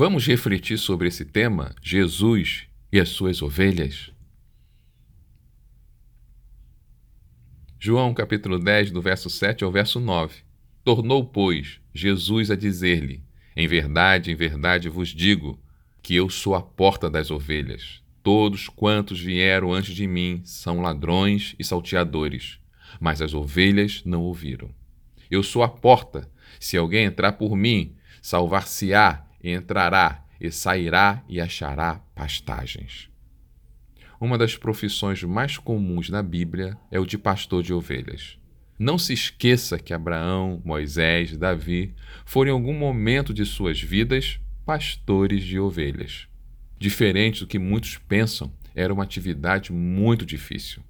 Vamos refletir sobre esse tema, Jesus e as suas ovelhas? João capítulo 10, do verso 7 ao verso 9. Tornou, pois, Jesus a dizer-lhe: Em verdade, em verdade vos digo que eu sou a porta das ovelhas. Todos quantos vieram antes de mim são ladrões e salteadores, mas as ovelhas não ouviram. Eu sou a porta. Se alguém entrar por mim, salvar-se-á entrará e sairá e achará pastagens. Uma das profissões mais comuns na Bíblia é o de pastor de ovelhas. Não se esqueça que Abraão, Moisés, Davi foram em algum momento de suas vidas pastores de ovelhas. Diferente do que muitos pensam, era uma atividade muito difícil.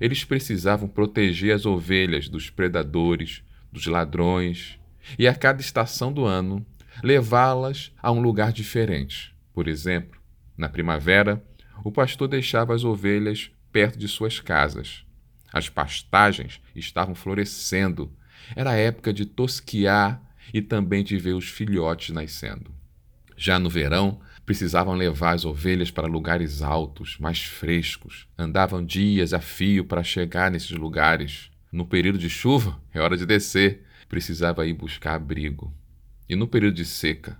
Eles precisavam proteger as ovelhas dos predadores, dos ladrões, e a cada estação do ano levá-las a um lugar diferente. Por exemplo, na primavera, o pastor deixava as ovelhas perto de suas casas. As pastagens estavam florescendo. Era época de tosquiar e também de ver os filhotes nascendo. Já no verão, precisavam levar as ovelhas para lugares altos, mais frescos. Andavam dias a fio para chegar nesses lugares. No período de chuva, é hora de descer. Precisava ir buscar abrigo e no período de seca,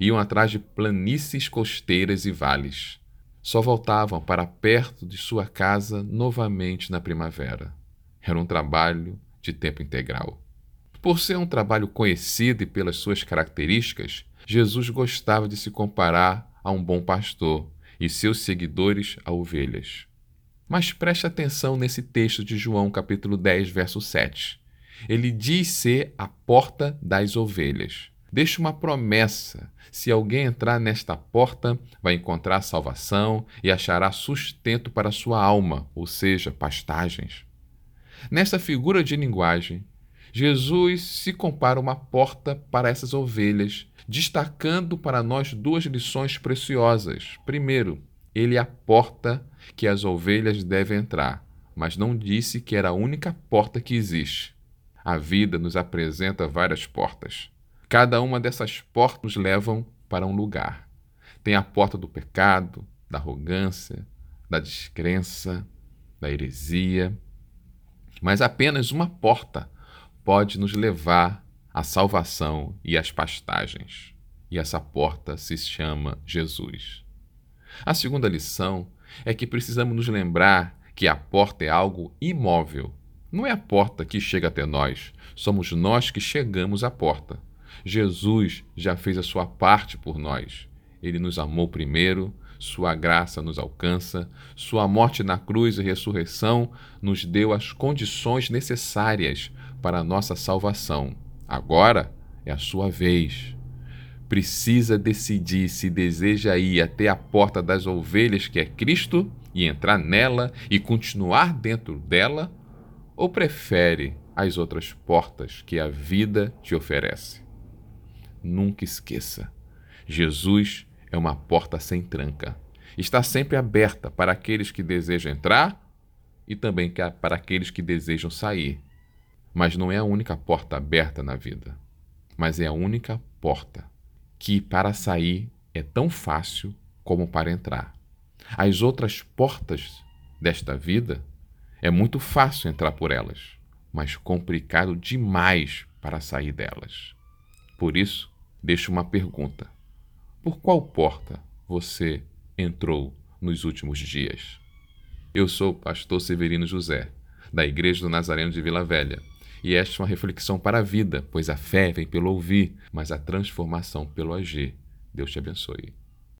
iam atrás de planícies costeiras e vales. Só voltavam para perto de sua casa novamente na primavera. Era um trabalho de tempo integral. Por ser um trabalho conhecido e pelas suas características, Jesus gostava de se comparar a um bom pastor e seus seguidores a ovelhas. Mas preste atenção nesse texto de João, capítulo 10, verso 7. Ele diz ser a porta das ovelhas. Deixa uma promessa. Se alguém entrar nesta porta, vai encontrar salvação e achará sustento para sua alma, ou seja, pastagens. Nesta figura de linguagem, Jesus se compara uma porta para essas ovelhas, destacando para nós duas lições preciosas. Primeiro, ele é a porta que as ovelhas devem entrar, mas não disse que era a única porta que existe. A vida nos apresenta várias portas. Cada uma dessas portas nos levam para um lugar. Tem a porta do pecado, da arrogância, da descrença, da heresia. Mas apenas uma porta pode nos levar à salvação e às pastagens. E essa porta se chama Jesus. A segunda lição é que precisamos nos lembrar que a porta é algo imóvel. Não é a porta que chega até nós, somos nós que chegamos à porta. Jesus já fez a sua parte por nós. Ele nos amou primeiro, sua graça nos alcança, sua morte na cruz e ressurreição nos deu as condições necessárias para a nossa salvação. Agora é a sua vez. Precisa decidir se deseja ir até a porta das ovelhas, que é Cristo, e entrar nela e continuar dentro dela, ou prefere as outras portas que a vida te oferece? Nunca esqueça: Jesus é uma porta sem tranca. Está sempre aberta para aqueles que desejam entrar e também para aqueles que desejam sair. Mas não é a única porta aberta na vida, mas é a única porta que para sair é tão fácil como para entrar. As outras portas desta vida é muito fácil entrar por elas, mas complicado demais para sair delas. Por isso, deixo uma pergunta: Por qual porta você entrou nos últimos dias? Eu sou o pastor Severino José, da Igreja do Nazareno de Vila Velha, e esta é uma reflexão para a vida, pois a fé vem pelo ouvir, mas a transformação pelo agir. Deus te abençoe.